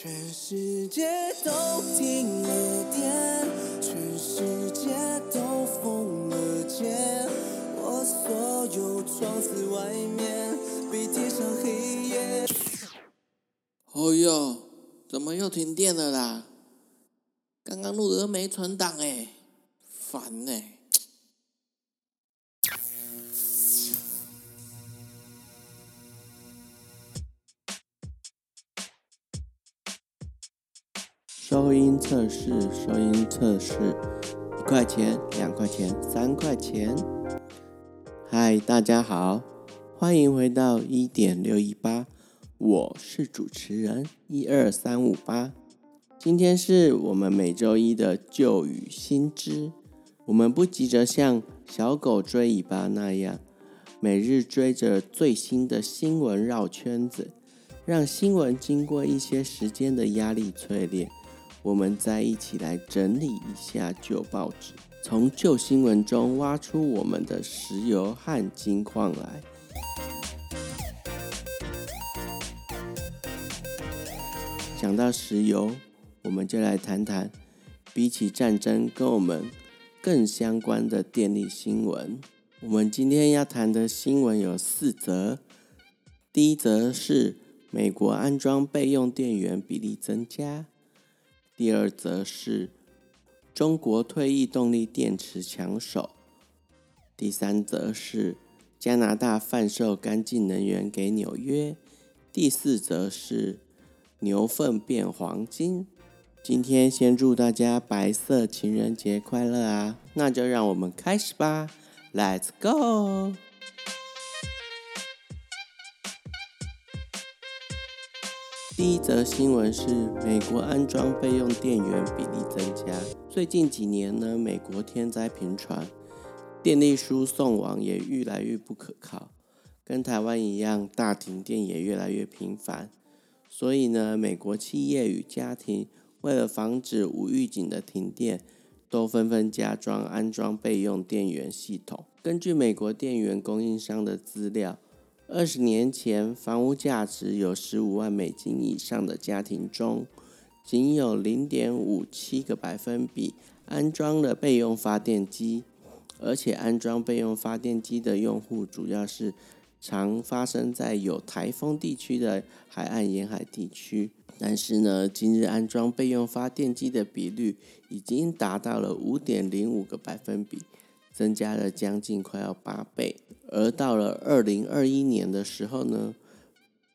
全世界都停了电，全世界都封了街，我所有窗子外面被贴上黑夜。哦哟，怎么又停电了啦？刚刚录的都没存档哎，是，收音测试，一块钱，两块钱，三块钱。嗨，大家好，欢迎回到一点六一八，我是主持人一二三五八。今天是我们每周一的旧语新知。我们不急着像小狗追尾巴那样，每日追着最新的新闻绕圈子，让新闻经过一些时间的压力淬炼。我们再一起来整理一下旧报纸，从旧新闻中挖出我们的石油和金矿来。讲到石油，我们就来谈谈比起战争跟我们更相关的电力新闻。我们今天要谈的新闻有四则，第一则是美国安装备用电源比例增加。第二则是中国退役动力电池抢手，第三则是加拿大贩售干净能源给纽约，第四则是牛粪变黄金。今天先祝大家白色情人节快乐啊！那就让我们开始吧，Let's go！一则新闻是美国安装备用电源比例增加。最近几年呢，美国天灾频传，电力输送网也越来越不可靠，跟台湾一样，大停电也越来越频繁。所以呢，美国企业与家庭为了防止无预警的停电，都纷纷加装安装备用电源系统。根据美国电源供应商的资料。二十年前，房屋价值有十五万美金以上的家庭中，仅有零点五七个百分比安装了备用发电机，而且安装备用发电机的用户主要是常发生在有台风地区的海岸沿海地区。但是呢，今日安装备用发电机的比率已经达到了五点零五个百分比。增加了将近快要八倍，而到了二零二一年的时候呢，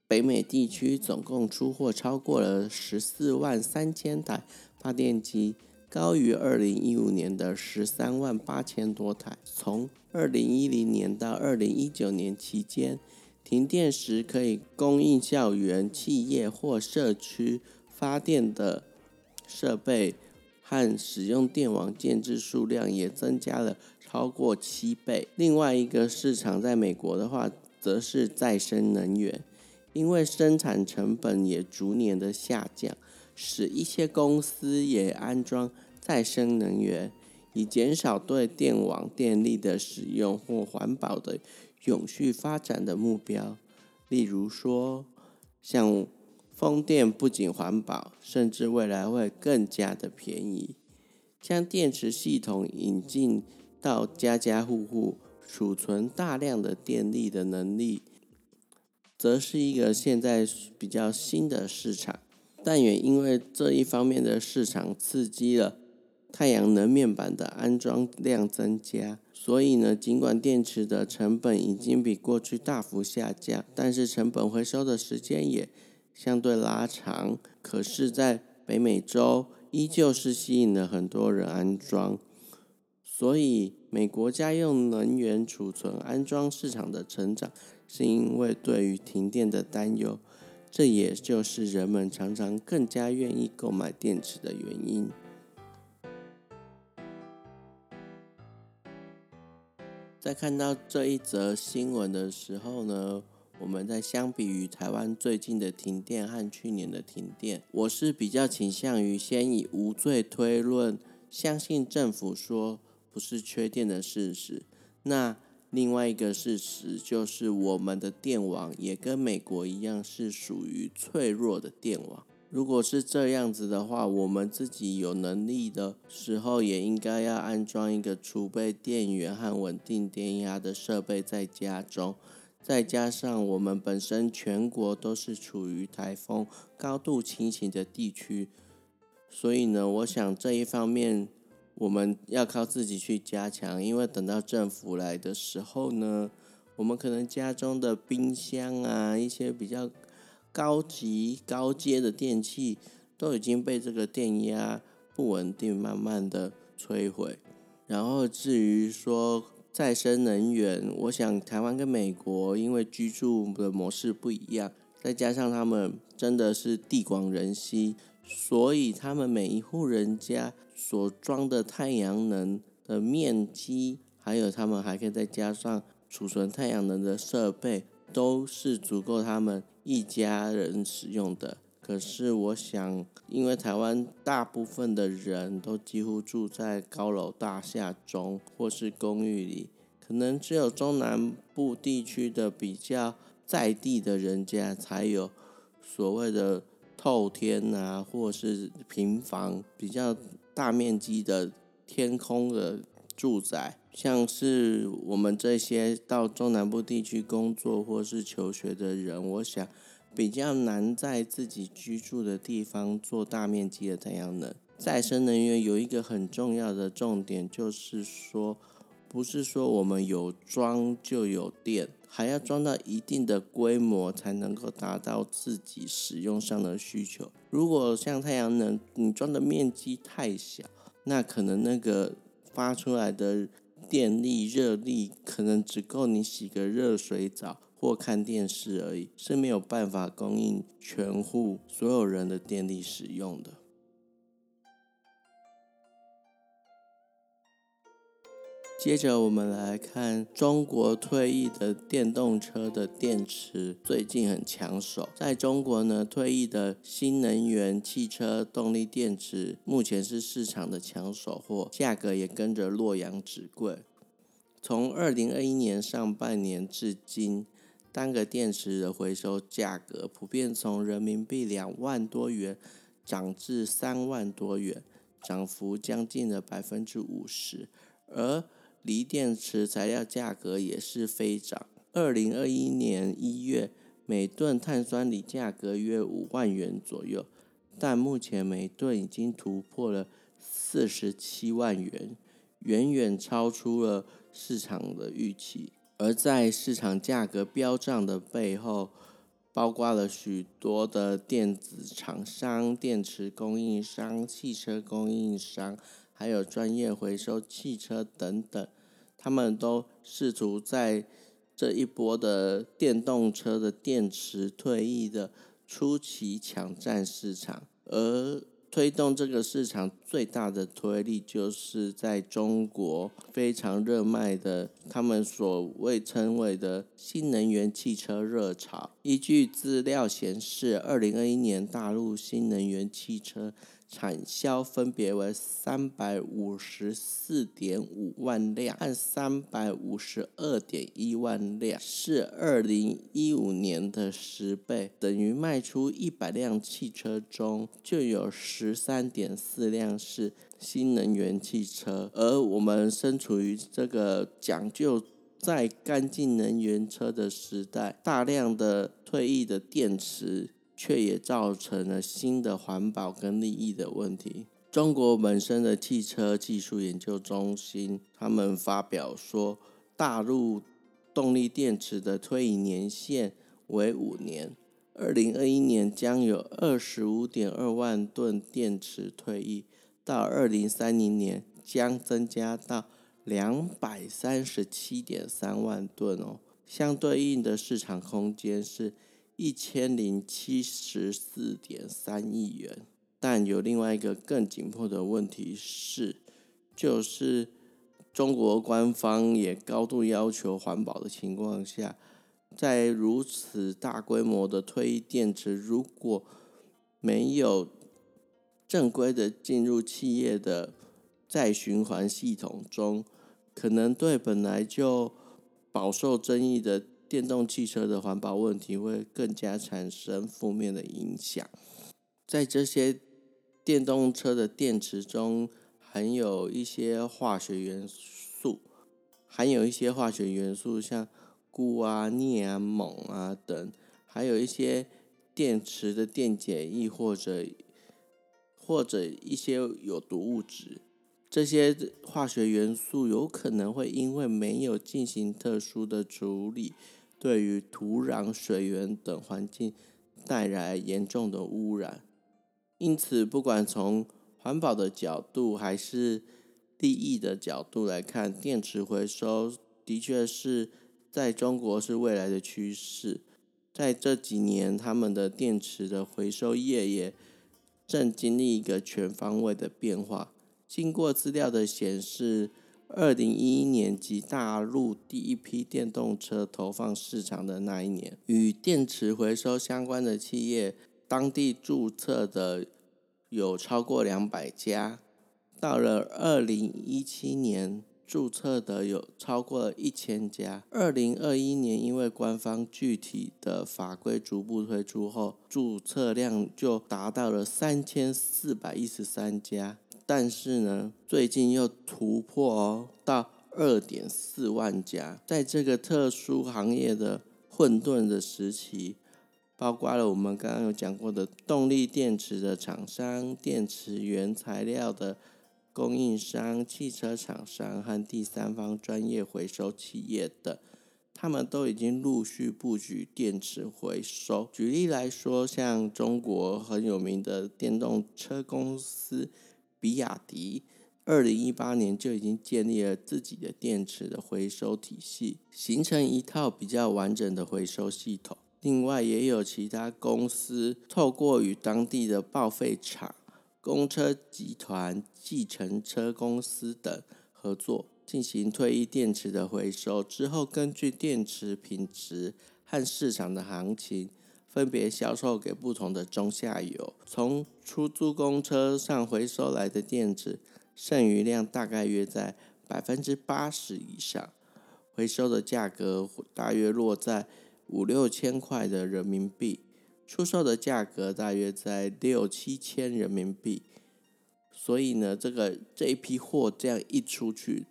北美地区总共出货超过了十四万三千台发电机，高于二零一五年的十三万八千多台。从二零一零年到二零一九年期间，停电时可以供应校园、企业或社区发电的设备和使用电网建制数量也增加了。超过七倍。另外一个市场在美国的话，则是再生能源，因为生产成本也逐年的下降，使一些公司也安装再生能源，以减少对电网电力的使用或环保的永续发展的目标。例如说，像风电不仅环保，甚至未来会更加的便宜。将电池系统引进。到家家户户储存大量的电力的能力，则是一个现在比较新的市场。但也因为这一方面的市场刺激了太阳能面板的安装量增加，所以呢，尽管电池的成本已经比过去大幅下降，但是成本回收的时间也相对拉长。可是，在北美洲依旧是吸引了很多人安装。所以，美国家用能源储存安装市场的成长，是因为对于停电的担忧，这也就是人们常常更加愿意购买电池的原因。在看到这一则新闻的时候呢，我们在相比于台湾最近的停电和去年的停电，我是比较倾向于先以无罪推论，相信政府说。不是缺电的事实。那另外一个事实就是，我们的电网也跟美国一样是属于脆弱的电网。如果是这样子的话，我们自己有能力的时候，也应该要安装一个储备电源和稳定电压的设备在家中。再加上我们本身全国都是处于台风高度侵袭的地区，所以呢，我想这一方面我们要靠自己去加强。因为等到政府来的时候呢，我们可能家中的冰箱啊，一些比较。高级高阶的电器都已经被这个电压不稳定慢慢的摧毁。然后至于说再生能源，我想台湾跟美国因为居住的模式不一样，再加上他们真的是地广人稀，所以他们每一户人家所装的太阳能的面积，还有他们还可以再加上储存太阳能的设备。都是足够他们一家人使用的。可是我想，因为台湾大部分的人都几乎住在高楼大厦中或是公寓里，可能只有中南部地区的比较在地的人家才有所谓的透天啊，或是平房比较大面积的天空的住宅。像是我们这些到中南部地区工作或是求学的人，我想比较难在自己居住的地方做大面积的太阳能。再生能源有一个很重要的重点，就是说，不是说我们有装就有电，还要装到一定的规模才能够达到自己使用上的需求。如果像太阳能，你装的面积太小，那可能那个发出来的。电力、热力可能只够你洗个热水澡或看电视而已，是没有办法供应全户所有人的电力使用的。接着我们来看中国退役的电动车的电池，最近很抢手。在中国呢，退役的新能源汽车动力电池目前是市场的抢手货，价格也跟着洛阳纸贵。从二零二一年上半年至今，单个电池的回收价格普遍从人民币两万多元涨至三万多元，涨幅将近了百分之五十，而锂电池材料价格也是飞涨。二零二一年一月，每吨碳酸锂价格约五万元左右，但目前每吨已经突破了四十七万元，远远超出了市场的预期。而在市场价格飙涨的背后，包括了许多的电子厂商、电池供应商、汽车供应商。还有专业回收汽车等等，他们都试图在这一波的电动车的电池退役的初期抢占市场，而推动这个市场最大的推力，就是在中国非常热卖的他们所谓称为的新能源汽车热潮。依据资料显示，二零二一年大陆新能源汽车。产销分别为三百五十四点五万辆和三百五十二点一万辆，是二零一五年的十倍，等于卖出一百辆汽车中就有十三点四辆是新能源汽车。而我们身处于这个讲究再干净能源车的时代，大量的退役的电池。却也造成了新的环保跟利益的问题。中国本身的汽车技术研究中心，他们发表说，大陆动力电池的退役年限为五年，二零二一年将有二十五点二万吨电池退役，到二零三零年将增加到两百三十七点三万吨哦，相对应的市场空间是。一千零七十四点三亿元，但有另外一个更紧迫的问题是，就是中国官方也高度要求环保的情况下，在如此大规模的退役电池，如果没有正规的进入企业的再循环系统中，可能对本来就饱受争议的。电动汽车的环保问题会更加产生负面的影响。在这些电动车的电池中含有一些化学元素，含有一些化学元素，像钴啊、镍啊、锰啊等，还有一些电池的电解液或者或者一些有毒物质。这些化学元素有可能会因为没有进行特殊的处理，对于土壤、水源等环境带来严重的污染。因此，不管从环保的角度还是利益的角度来看，电池回收的确是在中国是未来的趋势。在这几年，他们的电池的回收业也正经历一个全方位的变化。经过资料的显示，二零一一年即大陆第一批电动车投放市场的那一年，与电池回收相关的企业，当地注册的有超过两百家。到了二零一七年，注册的有超过了一千家。二零二一年，因为官方具体的法规逐步推出后，注册量就达到了三千四百一十三家。但是呢，最近又突破哦，到二点四万家。在这个特殊行业的混沌的时期，包括了我们刚刚有讲过的动力电池的厂商、电池原材料的供应商、汽车厂商和第三方专业回收企业等，他们都已经陆续布局电池回收。举例来说，像中国很有名的电动车公司。比亚迪二零一八年就已经建立了自己的电池的回收体系，形成一套比较完整的回收系统。另外，也有其他公司透过与当地的报废厂、公车集团、计程车公司等合作，进行退役电池的回收。之后，根据电池品质和市场的行情，分别销售给不同的中下游，从出租公车上回收来的电池，剩余量大概约在百分之八十以上，回收的价格大约落在五六千块的人民币，出售的价格大约在六七千人民币。所以呢，这个这一批货这样一出去。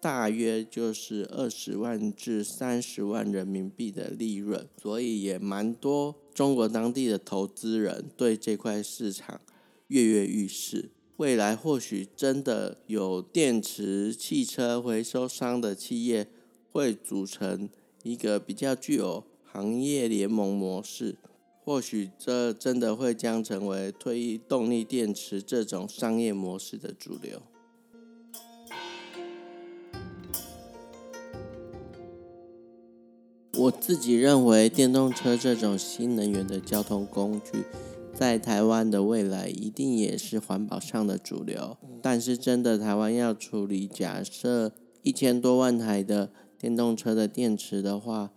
大约就是二十万至三十万人民币的利润，所以也蛮多中国当地的投资人对这块市场跃跃欲试。未来或许真的有电池汽车回收商的企业会组成一个比较具有行业联盟模式，或许这真的会将成为退役动力电池这种商业模式的主流。我自己认为，电动车这种新能源的交通工具，在台湾的未来一定也是环保上的主流。但是，真的台湾要处理假设一千多万台的电动车的电池的话，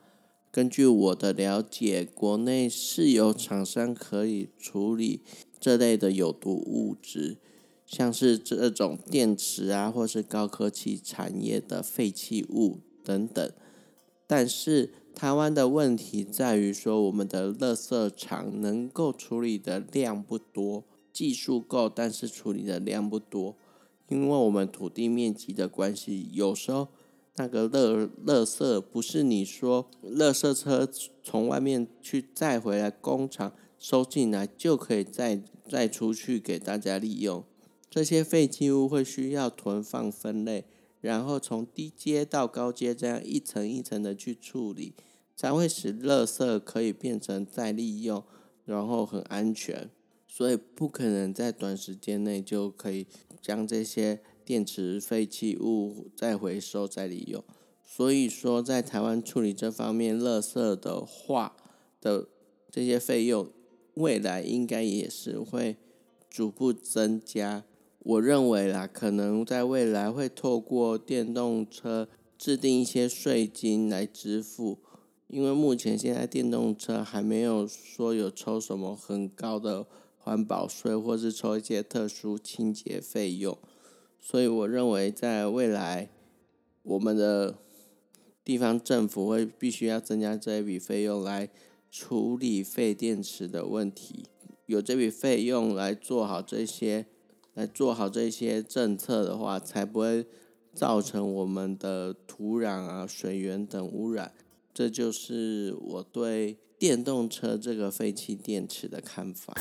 根据我的了解，国内是有厂商可以处理这类的有毒物质，像是这种电池啊，或是高科技产业的废弃物等等。但是，台湾的问题在于说，我们的垃圾场能够处理的量不多，技术够，但是处理的量不多，因为我们土地面积的关系，有时候那个乐乐色不是你说乐色车从外面去载回来，工厂收进来就可以再再出去给大家利用，这些废弃物会需要囤放分类。然后从低阶到高阶，这样一层一层的去处理，才会使乐色可以变成再利用，然后很安全。所以不可能在短时间内就可以将这些电池废弃物再回收再利用。所以说，在台湾处理这方面垃圾的话的这些费用，未来应该也是会逐步增加。我认为啦，可能在未来会透过电动车制定一些税金来支付，因为目前现在电动车还没有说有抽什么很高的环保税，或是抽一些特殊清洁费用，所以我认为在未来，我们的地方政府会必须要增加这一笔费用来处理废电池的问题。有这笔费用来做好这些，来做好这些政策的话，才不会造成我们的土壤啊、水源等污染。这就是我对电动车这个废弃电池的看法。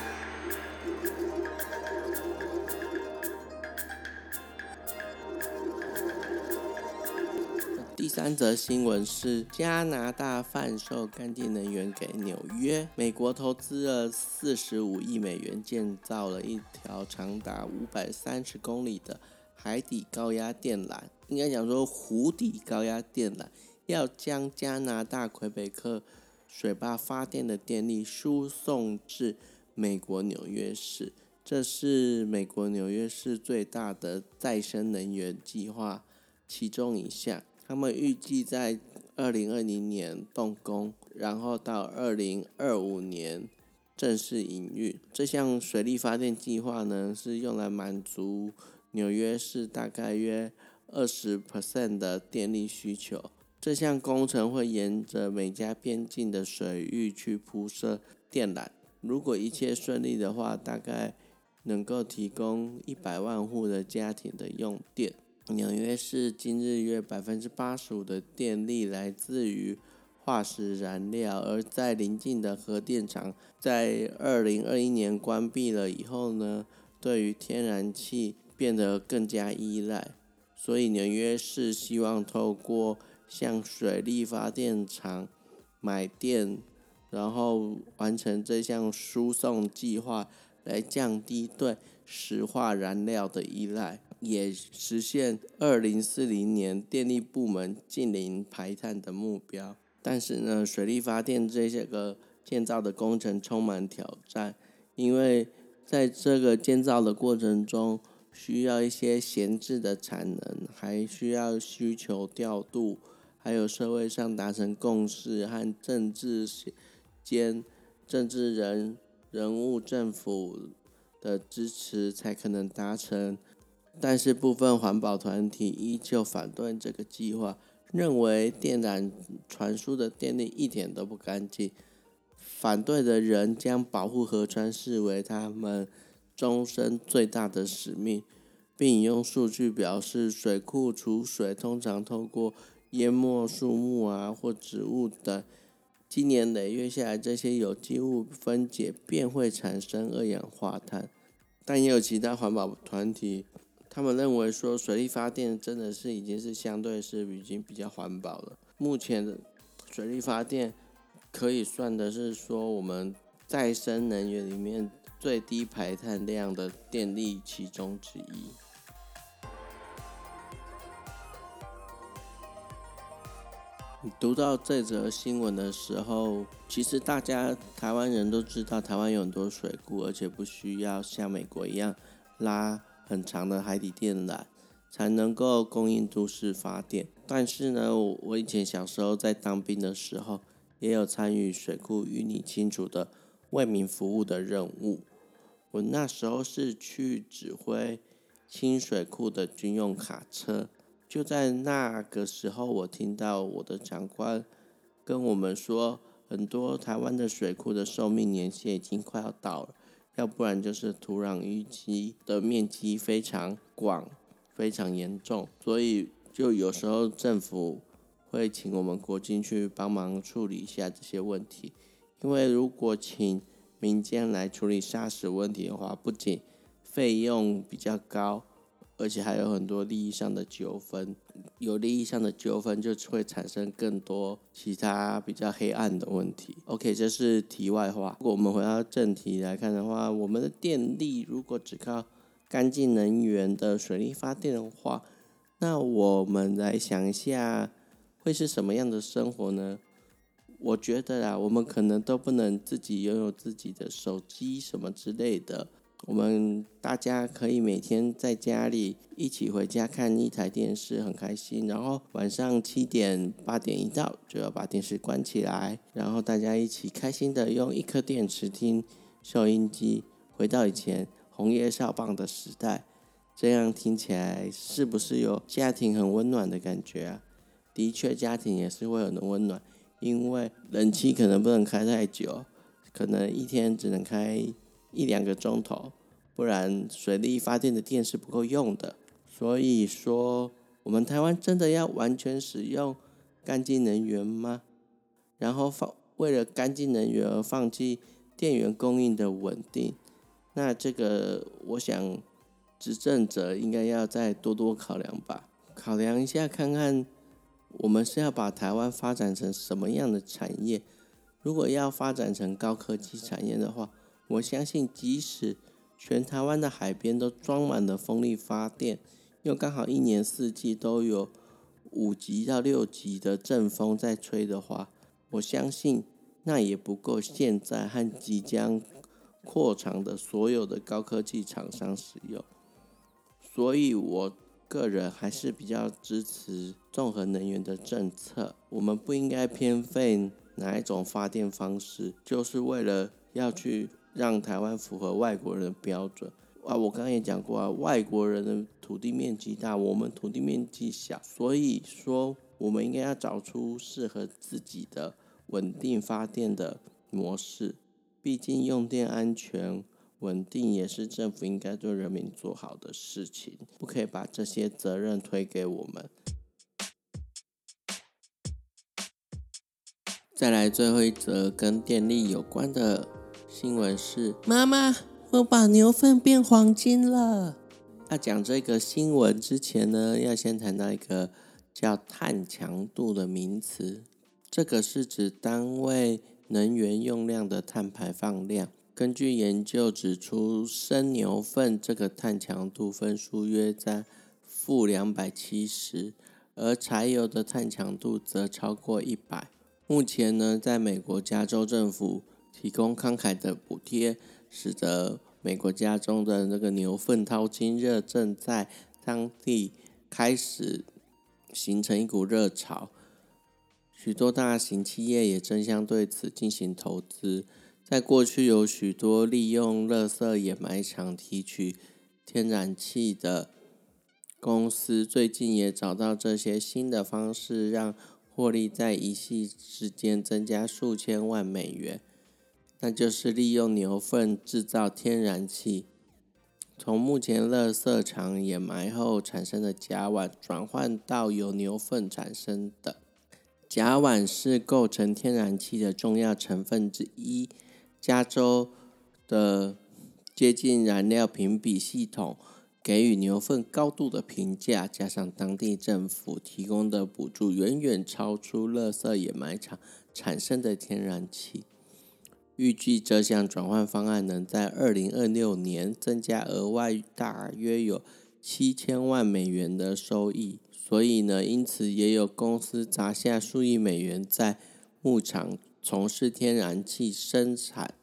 第三则新闻是加拿大贩售干净能源给纽约。美国投资了四十五亿美元建造了一条长达五百三十公里的海底高压电缆，应该讲说湖底高压电缆，要将加拿大魁北克水坝发电的电力输送至美国纽约市。这是美国纽约市最大的再生能源计划其中一项。他们预计在二零二零年动工，然后到二零二五年正式营运。这项水力发电计划呢，是用来满足纽约市大概约二十 percent 的电力需求。这项工程会沿着美加边境的水域去铺设电缆。如果一切顺利的话，大概能够提供一百万户的家庭的用电。纽约市今日约百分之八十五的电力来自于化石燃料，而在邻近的核电厂在二零二一年关闭了以后呢，对于天然气变得更加依赖，所以纽约市希望透过向水力发电厂买电，然后完成这项输送计划，来降低对石化燃料的依赖。也实现二零四零年电力部门近零排碳的目标。但是呢，水力发电这些个建造的工程充满挑战，因为在这个建造的过程中，需要一些闲置的产能，还需要需求调度，还有社会上达成共识和政治间政治人人物政府的支持，才可能达成。但是部分环保团体依旧反对这个计划，认为电缆传输的电力一点都不干净。反对的人将保护河川视为他们终身最大的使命，并引用数据表示，水库储水通常透过淹没树木啊或植物等，经年累月下来，这些有机物分解便会产生二氧化碳。但也有其他环保团体。他们认为说，水力发电真的是已经是相对是已经比较环保了。目前的水力发电可以算的是说，我们再生能源里面最低排碳量的电力其中之一。你读到这则新闻的时候，其实大家台湾人都知道，台湾有很多水库，而且不需要像美国一样拉。很长的海底电缆才能够供应都市发电，但是呢，我以前小时候在当兵的时候，也有参与水库淤泥清除的为民服务的任务。我那时候是去指挥清水库的军用卡车，就在那个时候，我听到我的长官跟我们说，很多台湾的水库的寿命年限已经快要到了。要不然就是土壤淤积的面积非常广、非常严重，所以就有时候政府会请我们国军去帮忙处理一下这些问题。因为如果请民间来处理砂石问题的话，不仅费用比较高。而且还有很多利益上的纠纷，有利益上的纠纷就会产生更多其他比较黑暗的问题。OK，这是题外话。如果我们回到正题来看的话，我们的电力如果只靠干净能源的水力发电的话，那我们来想一下，会是什么样的生活呢？我觉得啊，我们可能都不能自己拥有自己的手机什么之类的。我们大家可以每天在家里一起回家看一台电视，很开心。然后晚上七点八点一到，就要把电视关起来，然后大家一起开心的用一颗电池听收音机，回到以前红叶少棒的时代。这样听起来是不是有家庭很温暖的感觉啊？的确，家庭也是会很温暖，因为冷气可能不能开太久，可能一天只能开。一两个钟头，不然水力发电的电是不够用的。所以说，我们台湾真的要完全使用干净能源吗？然后放为了干净能源而放弃电源供应的稳定，那这个我想执政者应该要再多多考量吧。考量一下，看看我们是要把台湾发展成什么样的产业。如果要发展成高科技产业的话，我相信即使全台湾的海边都装满了风力发电，又刚好一年四季都有五级到六级的阵风在吹的话，我相信那也不够现在和即将扩张的所有的高科技厂商使用。所以，我个人还是比较支持综合能源的政策。我们不应该偏废哪一种发电方式，就是为了要去让台湾符合外国人的标准。啊，我刚刚也讲过啊，外国人的土地面积大，我们土地面积小，所以说我们应该要找出适合自己的稳定发电的模式。毕竟用电安全稳定也是政府应该对人民做好的事情，不可以把这些责任推给我们。再来最后一则跟电力有关的新闻是：妈妈。我把牛粪变黄金了。要讲这个新闻之前呢，要先谈到一个叫碳强度的名词。这个是指单位能源用量的碳排放量。根据研究指出，生牛粪这个碳强度分数约在负两百七十，而柴油的碳强度则超过一百。目前呢，在美国加州政府提供慷慨的补贴。使得美国家中的那个牛粪淘金热正在当地开始形成一股热潮，许多大型企业也争相对此进行投资。在过去，有许多利用垃圾掩埋场提取天然气的公司，最近也找到这些新的方式，让获利在一夕之间增加数千万美元。那就是利用牛粪制造天然气，从目前垃圾场掩埋后产生的甲烷转换到由牛粪产生的。甲烷是构成天然气的重要成分之一。加州的接近燃料评比系统给予牛粪高度的评价，加上当地政府提供的补助，远远超出垃圾掩埋场产生的天然气。预计这项转换方案能在二零二六年增加额外大约有七千万美元的收益，所以呢，因此也有公司砸下数亿美元在牧场从事天然气生产。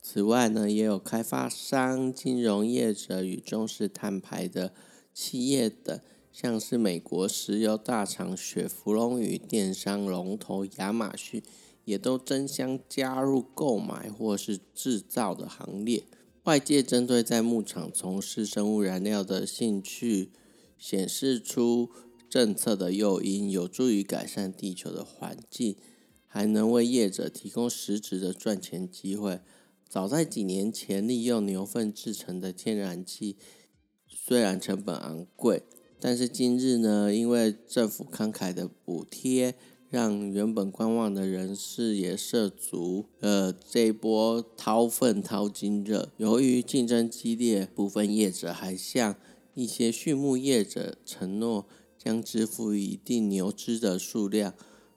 此外呢，也有开发商、金融业者与重视碳排的企业等，像是美国石油大厂雪佛龙与电商龙头亚马逊。也都争相加入购买或是制造的行列。外界针对在牧场从事生物燃料的兴趣，显示出政策的诱因，有助于改善地球的环境，还能为业者提供实质的赚钱机会。早在几年前，利用牛粪制成的天然气虽然成本昂贵，但是今日呢，因为政府慷慨的补贴。让原本观望的人士也涉足呃这一波掏粪淘金热。由于竞争激烈，部分业者还向一些畜牧业者承诺将支付一定牛只的数量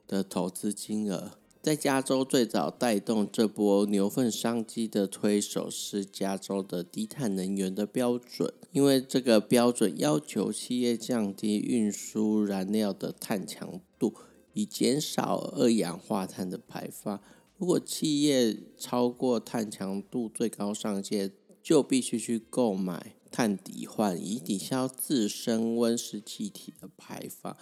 的投资金额。在加州最早带动这波牛粪商机的推手是加州的低碳能源的标准，因为这个标准要求企业降低运输燃料的碳强度。以减少二氧化碳的排放。如果企业超过碳强度最高上限，就必须去购买碳抵换，以抵消自身温室气体的排放。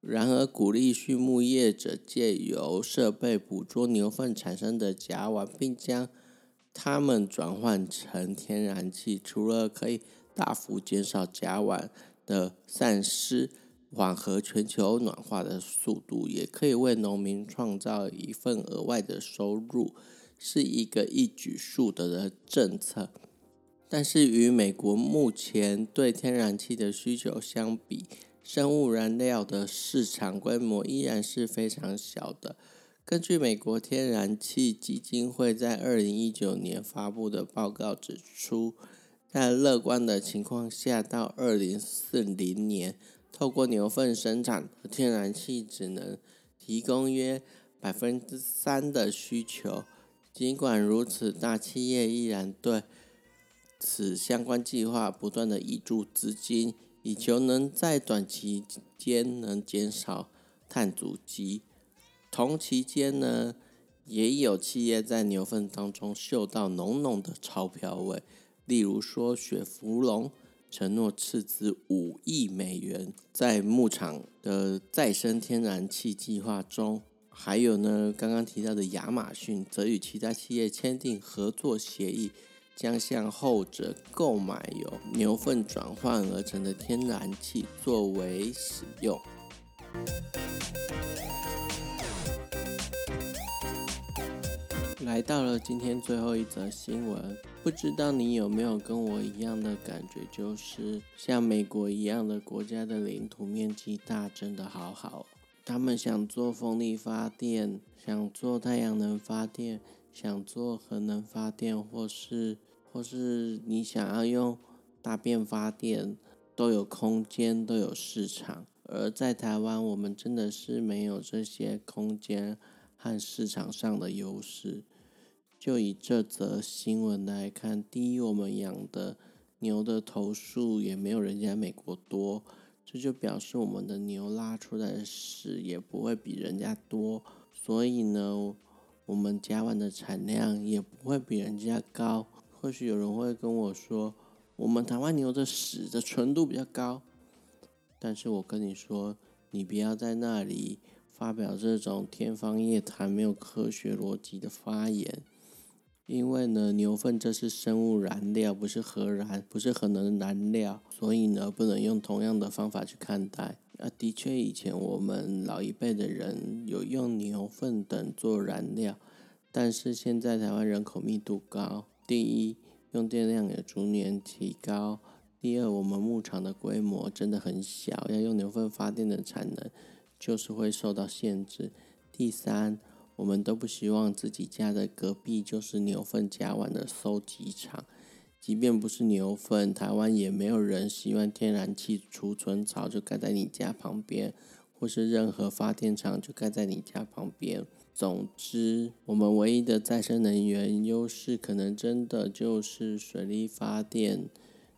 然而，鼓励畜牧业者借由设备捕捉牛粪产生的甲烷，并将它们转换成天然气，除了可以大幅减少甲烷的散失。缓和全球暖化的速度，也可以为农民创造一份额外的收入，是一个一举数得的政策。但是与美国目前对天然气的需求相比，生物燃料的市场规模依然是非常小的。根据美国天然气基金会在二零一九年发布的报告指出，在乐观的情况下，到二零四零年，透过牛粪生产的天然气只能提供约百分之三的需求。尽管如此，大企业依然对此相关计划不断的挹注资金，以求能在短期间能减少碳足迹。同期间呢，也有企业在牛粪当中嗅到浓浓的钞票味，例如说雪佛龙承诺斥资五亿美元在牧场的再生天然气计划中，还有呢，刚刚提到的亚马逊则与其他企业签订合作协议。将向后者购买由牛粪转换而成的天然气作为使用。来到了今天最后一则新闻，不知道你有没有跟我一样的感觉，就是像美国一样的国家的领土面积大，真的好好。他们想做风力发电，想做太阳能发电。想做核能发电，或是或是你想要用大便发电，都有空间，都有市场。而在台湾，我们真的是没有这些空间和市场上的优势。就以这则新闻来看，第一，我们养的牛的头数也没有人家美国多，这就表示我们的牛拉出来的屎也不会比人家多。所以呢，我们甲烷的产量也不会比人家高。或许有人会跟我说，我们台湾牛的屎的纯度比较高。但是我跟你说，你不要在那里发表这种天方夜谭、没有科学逻辑的发言。因为呢，牛粪这是生物燃料，不是核燃，不是核能燃料，所以呢，不能用同样的方法去看待。啊，的确，以前我们老一辈的人有用牛粪等做燃料，但是现在台湾人口密度高，第一，用电量也逐年提高；第二，我们牧场的规模真的很小，要用牛粪发电的产能就是会受到限制；第三，我们都不希望自己家的隔壁就是牛粪甲烷的收集场。即便不是牛粪，台湾也没有人希望天然气储存槽就盖在你家旁边，或是任何发电厂就盖在你家旁边。总之，我们唯一的再生能源优势，可能真的就是水力发电，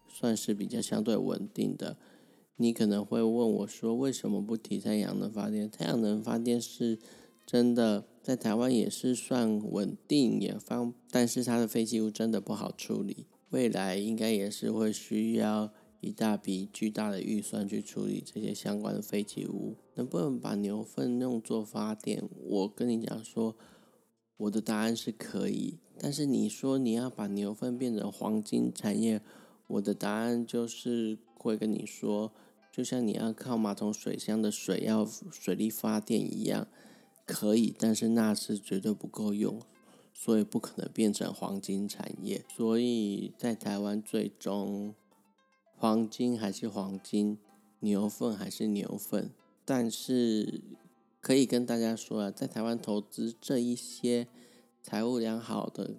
算是比较相对稳定的。你可能会问我说，为什么不提太阳能发电？太阳能发电是真的，在台湾也是算稳定也方，但是它的废弃物真的不好处理。未来应该也是会需要一大笔巨大的预算去处理这些相关的废弃物。能不能把牛粪用作发电？我跟你讲说，我的答案是可以。但是你说你要把牛粪变成黄金产业，我的答案就是会跟你说，就像你要靠马桶水箱的水要水力发电一样，可以，但是那是绝对不够用。所以不可能变成黄金产业，所以在台湾最终黄金还是黄金，牛粪还是牛粪。但是可以跟大家说啊，在台湾投资这一些财务良好的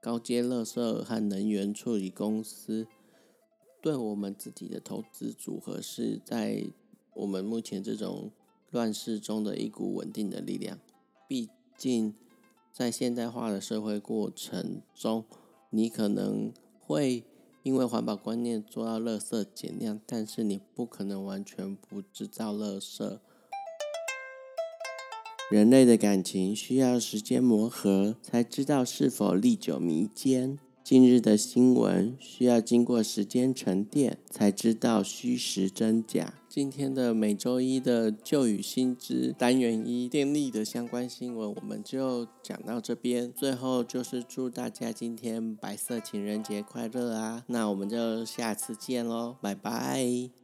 高阶垃圾和能源处理公司，对我们自己的投资组合是在我们目前这种乱世中的一股稳定的力量。毕竟。在现代化的社会过程中，你可能会因为环保观念做到垃圾减量，但是你不可能完全不制造垃圾。人类的感情需要时间磨合，才知道是否历久弥坚。今日的新闻需要经过时间沉淀，才知道虚实真假。今天的每周一的旧与新知单元一电力的相关新闻，我们就讲到这边。最后就是祝大家今天白色情人节快乐啊！那我们就下次见喽，拜拜。